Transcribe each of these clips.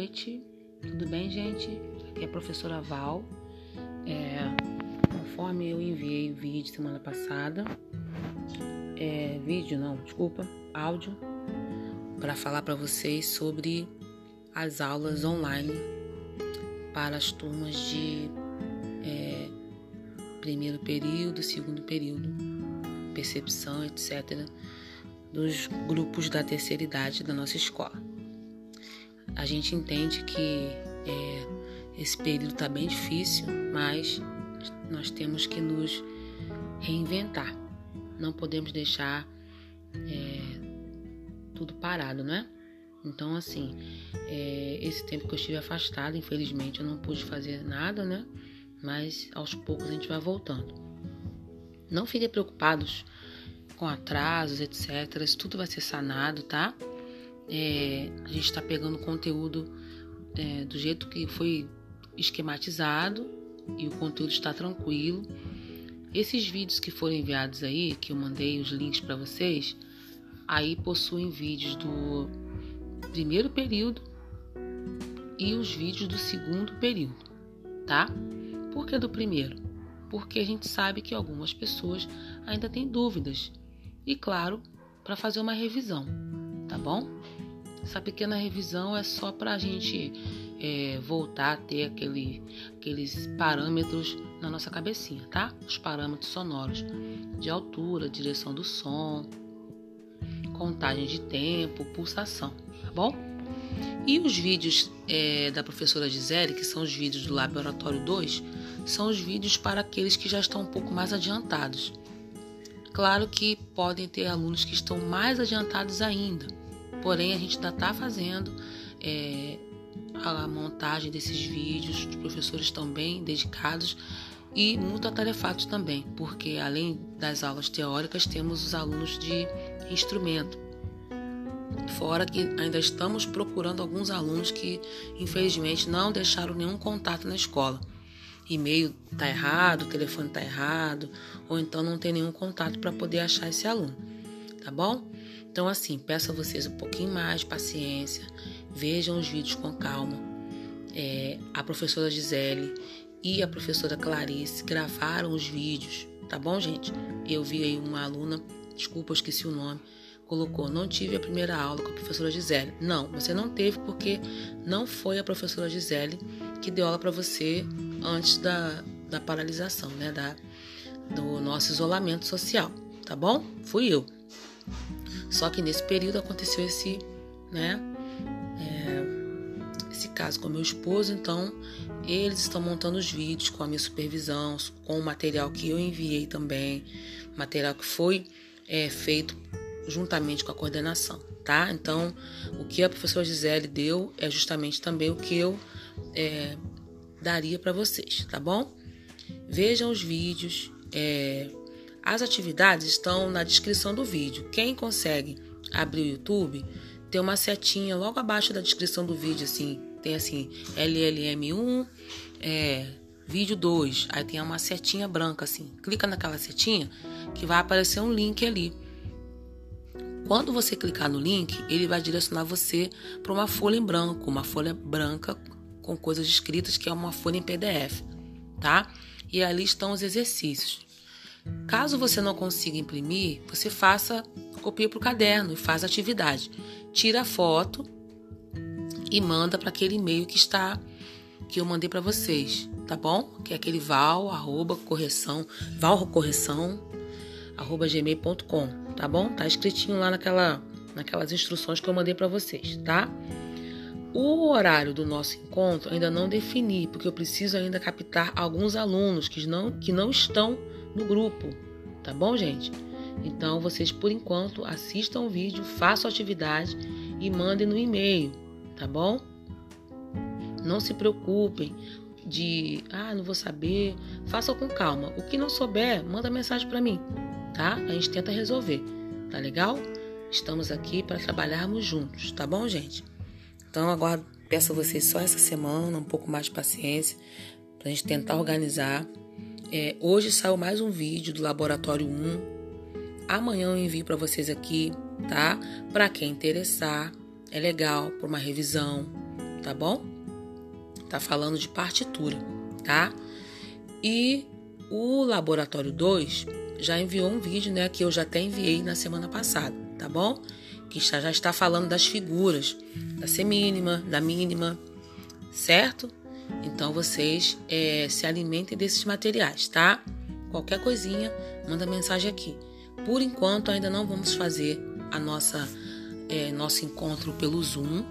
noite, tudo bem, gente? Aqui é a professora Val. É, conforme eu enviei vídeo semana passada, é, vídeo não, desculpa, áudio, para falar para vocês sobre as aulas online para as turmas de é, primeiro período, segundo período, percepção, etc., dos grupos da terceira idade da nossa escola. A gente entende que é, esse período está bem difícil, mas nós temos que nos reinventar. Não podemos deixar é, tudo parado, né? Então, assim, é, esse tempo que eu estive afastado, infelizmente, eu não pude fazer nada, né? Mas aos poucos a gente vai voltando. Não fiquem preocupados com atrasos, etc. Isso tudo vai ser sanado, tá? É, a gente está pegando conteúdo é, do jeito que foi esquematizado e o conteúdo está tranquilo. Esses vídeos que foram enviados aí, que eu mandei os links para vocês, aí possuem vídeos do primeiro período e os vídeos do segundo período, tá? Por que do primeiro? Porque a gente sabe que algumas pessoas ainda têm dúvidas e, claro, para fazer uma revisão, tá bom? Essa pequena revisão é só para a gente é, voltar a ter aquele, aqueles parâmetros na nossa cabecinha, tá? Os parâmetros sonoros de altura, direção do som, contagem de tempo, pulsação, tá bom? E os vídeos é, da professora Gisele, que são os vídeos do Laboratório 2, são os vídeos para aqueles que já estão um pouco mais adiantados. Claro que podem ter alunos que estão mais adiantados ainda, Porém, a gente ainda está fazendo é, a montagem desses vídeos, os professores bem dedicados e muito atarefados também, porque além das aulas teóricas, temos os alunos de instrumento. Fora que ainda estamos procurando alguns alunos que, infelizmente, não deixaram nenhum contato na escola. E-mail está errado, telefone está errado, ou então não tem nenhum contato para poder achar esse aluno. Tá bom? Então, assim, peço a vocês um pouquinho mais de paciência, vejam os vídeos com calma. É, a professora Gisele e a professora Clarice gravaram os vídeos, tá bom, gente? Eu vi aí uma aluna, desculpa, eu esqueci o nome, colocou: Não tive a primeira aula com a professora Gisele. Não, você não teve porque não foi a professora Gisele que deu aula para você antes da, da paralisação, né? Da, do nosso isolamento social, tá bom? Fui eu. Só que nesse período aconteceu esse, né, é, esse caso com meu esposo, então eles estão montando os vídeos com a minha supervisão, com o material que eu enviei também, material que foi é, feito juntamente com a coordenação, tá? Então, o que a professora Gisele deu é justamente também o que eu é, daria para vocês, tá bom? Vejam os vídeos, é, as atividades estão na descrição do vídeo. Quem consegue abrir o YouTube, tem uma setinha logo abaixo da descrição do vídeo, assim, tem assim, LLM1, é, vídeo 2, aí tem uma setinha branca assim. Clica naquela setinha que vai aparecer um link ali. Quando você clicar no link, ele vai direcionar você para uma folha em branco, uma folha branca com coisas escritas que é uma folha em PDF, tá? E ali estão os exercícios. Caso você não consiga imprimir, você faça, copia para o caderno e faz a atividade. Tira a foto e manda para aquele e-mail que está que eu mandei para vocês, tá bom? Que é aquele val arroba correção arroba gmail.com, tá bom? Tá escritinho lá naquela naquelas instruções que eu mandei para vocês, tá? O horário do nosso encontro ainda não defini, porque eu preciso ainda captar alguns alunos que não, que não estão no grupo, tá bom, gente? Então vocês, por enquanto, assistam o vídeo, façam a atividade e mandem no e-mail, tá bom? Não se preocupem de, ah, não vou saber. Façam com calma. O que não souber, manda mensagem para mim, tá? A gente tenta resolver, tá legal? Estamos aqui para trabalharmos juntos, tá bom, gente? Então agora peço a vocês só essa semana um pouco mais de paciência para a gente tentar organizar é, hoje saiu mais um vídeo do Laboratório 1. Amanhã eu envio para vocês aqui, tá? Para quem interessar, é legal por uma revisão. tá bom? Tá falando de partitura, tá? E o laboratório 2 já enviou um vídeo, né, que eu já até enviei na semana passada, tá bom? Que já está falando das figuras, da semínima, da mínima, certo? Então vocês é, se alimentem desses materiais, tá? Qualquer coisinha, manda mensagem aqui. Por enquanto ainda não vamos fazer a nossa é, nosso encontro pelo Zoom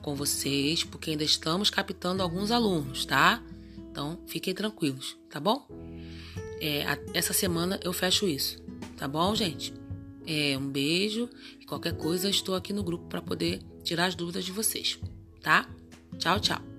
com vocês, porque ainda estamos captando alguns alunos, tá? Então fiquem tranquilos, tá bom? É, a, essa semana eu fecho isso, tá bom, gente? É, um beijo e qualquer coisa estou aqui no grupo para poder tirar as dúvidas de vocês, tá? Tchau, tchau.